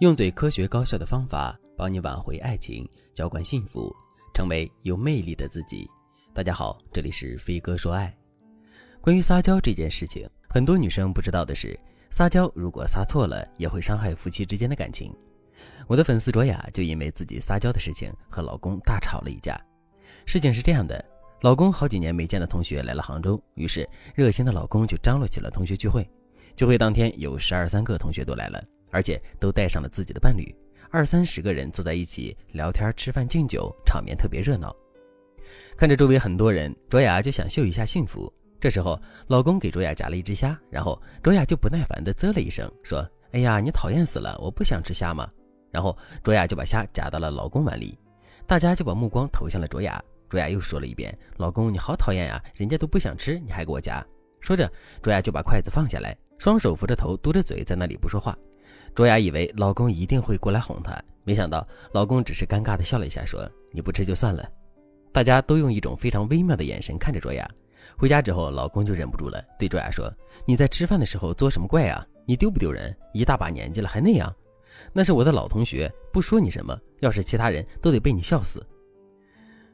用最科学高效的方法帮你挽回爱情，浇灌幸福，成为有魅力的自己。大家好，这里是飞哥说爱。关于撒娇这件事情，很多女生不知道的是，撒娇如果撒错了，也会伤害夫妻之间的感情。我的粉丝卓雅就因为自己撒娇的事情和老公大吵了一架。事情是这样的，老公好几年没见的同学来了杭州，于是热心的老公就张罗起了同学聚会。聚会当天，有十二三个同学都来了。而且都带上了自己的伴侣，二三十个人坐在一起聊天、吃饭、敬酒，场面特别热闹。看着周围很多人，卓雅就想秀一下幸福。这时候，老公给卓雅夹了一只虾，然后卓雅就不耐烦地啧了一声，说：“哎呀，你讨厌死了！我不想吃虾嘛。”然后卓雅就把虾夹到了老公碗里，大家就把目光投向了卓雅。卓雅又说了一遍：“老公，你好讨厌呀，人家都不想吃，你还给我夹。”说着，卓雅就把筷子放下来，双手扶着头，嘟着嘴，在那里不说话。卓雅以为老公一定会过来哄她，没想到老公只是尴尬地笑了一下，说：“你不吃就算了。”大家都用一种非常微妙的眼神看着卓雅。回家之后，老公就忍不住了，对卓雅说：“你在吃饭的时候作什么怪啊？你丢不丢人？一大把年纪了还那样？那是我的老同学，不说你什么，要是其他人都得被你笑死。”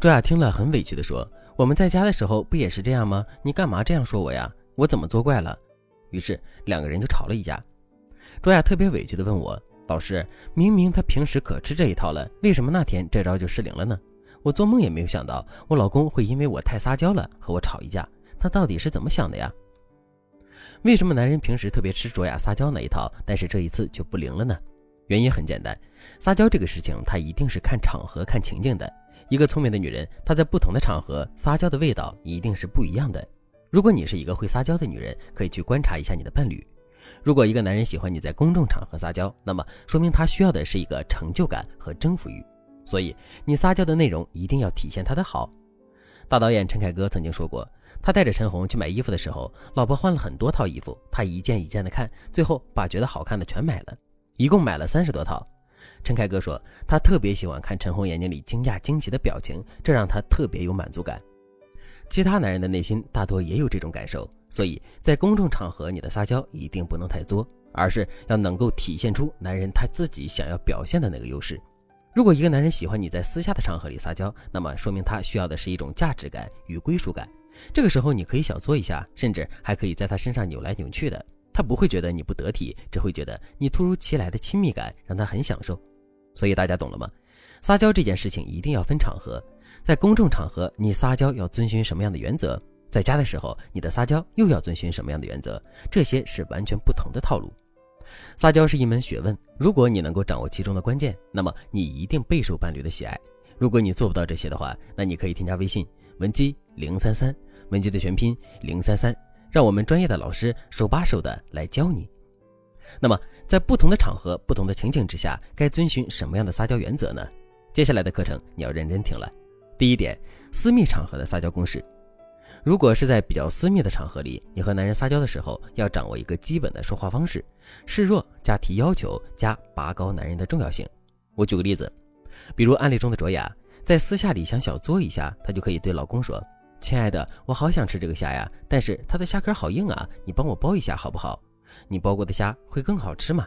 卓雅听了很委屈地说：“我们在家的时候不也是这样吗？你干嘛这样说我呀？我怎么作怪了？”于是两个人就吵了一架。卓雅特别委屈地问我：“老师，明明他平时可吃这一套了，为什么那天这招就失灵了呢？我做梦也没有想到，我老公会因为我太撒娇了和我吵一架。他到底是怎么想的呀？为什么男人平时特别吃卓雅撒娇那一套，但是这一次就不灵了呢？原因很简单，撒娇这个事情，它一定是看场合、看情境的。一个聪明的女人，她在不同的场合撒娇的味道一定是不一样的。如果你是一个会撒娇的女人，可以去观察一下你的伴侣。”如果一个男人喜欢你在公众场合撒娇，那么说明他需要的是一个成就感和征服欲，所以你撒娇的内容一定要体现他的好。大导演陈凯歌曾经说过，他带着陈红去买衣服的时候，老婆换了很多套衣服，他一件一件的看，最后把觉得好看的全买了，一共买了三十多套。陈凯歌说，他特别喜欢看陈红眼睛里惊讶惊喜的表情，这让他特别有满足感。其他男人的内心大多也有这种感受。所以在公众场合，你的撒娇一定不能太作，而是要能够体现出男人他自己想要表现的那个优势。如果一个男人喜欢你在私下的场合里撒娇，那么说明他需要的是一种价值感与归属感。这个时候你可以小作一下，甚至还可以在他身上扭来扭去的，他不会觉得你不得体，只会觉得你突如其来的亲密感让他很享受。所以大家懂了吗？撒娇这件事情一定要分场合，在公众场合你撒娇要遵循什么样的原则？在家的时候，你的撒娇又要遵循什么样的原则？这些是完全不同的套路。撒娇是一门学问，如果你能够掌握其中的关键，那么你一定备受伴侣的喜爱。如果你做不到这些的话，那你可以添加微信文姬零三三，文姬的全拼零三三，让我们专业的老师手把手的来教你。那么，在不同的场合、不同的情景之下，该遵循什么样的撒娇原则呢？接下来的课程你要认真听了。第一点，私密场合的撒娇公式。如果是在比较私密的场合里，你和男人撒娇的时候，要掌握一个基本的说话方式：示弱加提要求加拔高男人的重要性。我举个例子，比如案例中的卓雅，在私下里想小作一下，她就可以对老公说：“亲爱的，我好想吃这个虾呀，但是它的虾壳好硬啊，你帮我剥一下好不好？你剥过的虾会更好吃吗？”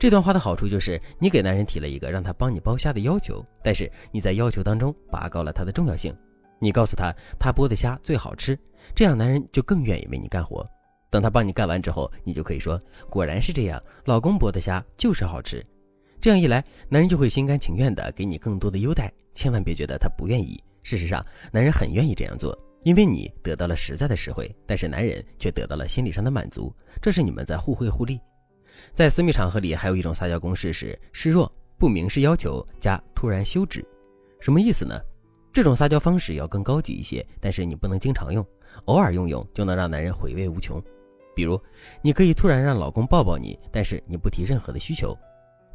这段话的好处就是，你给男人提了一个让他帮你剥虾的要求，但是你在要求当中拔高了他的重要性。你告诉他，他剥的虾最好吃，这样男人就更愿意为你干活。等他帮你干完之后，你就可以说：“果然是这样，老公剥的虾就是好吃。”这样一来，男人就会心甘情愿地给你更多的优待。千万别觉得他不愿意，事实上，男人很愿意这样做，因为你得到了实在的实惠，但是男人却得到了心理上的满足。这是你们在互惠互利。在私密场合里，还有一种撒娇公式是示弱不明示要求加突然休止，什么意思呢？这种撒娇方式要更高级一些，但是你不能经常用，偶尔用用就能让男人回味无穷。比如，你可以突然让老公抱抱你，但是你不提任何的需求，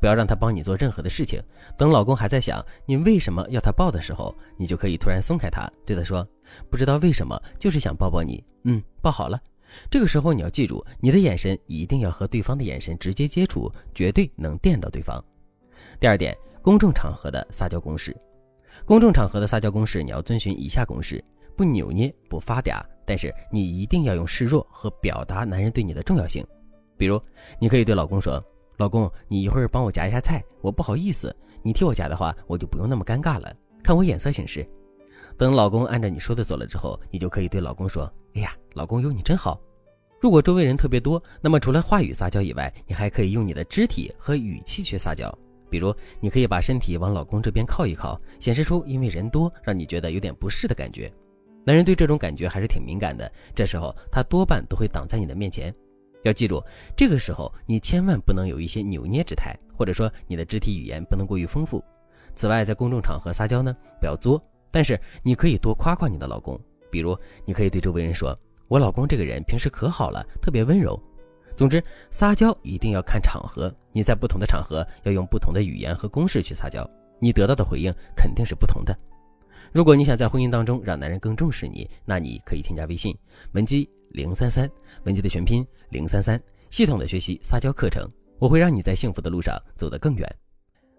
不要让他帮你做任何的事情。等老公还在想你为什么要他抱的时候，你就可以突然松开他，对他说：“不知道为什么，就是想抱抱你。”嗯，抱好了。这个时候你要记住，你的眼神一定要和对方的眼神直接接触，绝对能电到对方。第二点，公众场合的撒娇公式。公众场合的撒娇公式，你要遵循以下公式：不扭捏，不发嗲，但是你一定要用示弱和表达男人对你的重要性。比如，你可以对老公说：“老公，你一会儿帮我夹一下菜，我不好意思，你替我夹的话，我就不用那么尴尬了。看我眼色行事。等老公按照你说的做了之后，你就可以对老公说：“哎呀，老公有你真好。”如果周围人特别多，那么除了话语撒娇以外，你还可以用你的肢体和语气去撒娇。比如，你可以把身体往老公这边靠一靠，显示出因为人多让你觉得有点不适的感觉。男人对这种感觉还是挺敏感的，这时候他多半都会挡在你的面前。要记住，这个时候你千万不能有一些扭捏之态，或者说你的肢体语言不能过于丰富。此外，在公众场合撒娇呢，不要作，但是你可以多夸夸你的老公。比如，你可以对周围人说：“我老公这个人平时可好了，特别温柔。”总之，撒娇一定要看场合，你在不同的场合要用不同的语言和公式去撒娇，你得到的回应肯定是不同的。如果你想在婚姻当中让男人更重视你，那你可以添加微信文姬零三三，文姬的全拼零三三，系统的学习撒娇课程，我会让你在幸福的路上走得更远。